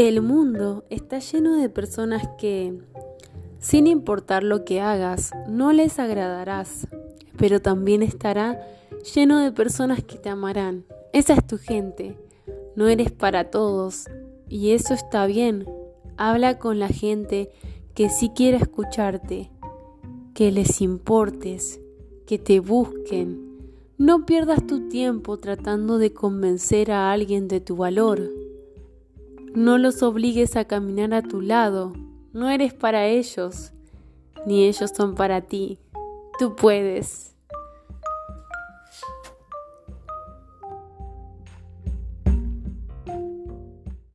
El mundo está lleno de personas que, sin importar lo que hagas, no les agradarás, pero también estará lleno de personas que te amarán. Esa es tu gente, no eres para todos, y eso está bien. Habla con la gente que sí quiere escucharte, que les importes, que te busquen. No pierdas tu tiempo tratando de convencer a alguien de tu valor. No los obligues a caminar a tu lado. No eres para ellos, ni ellos son para ti. Tú puedes.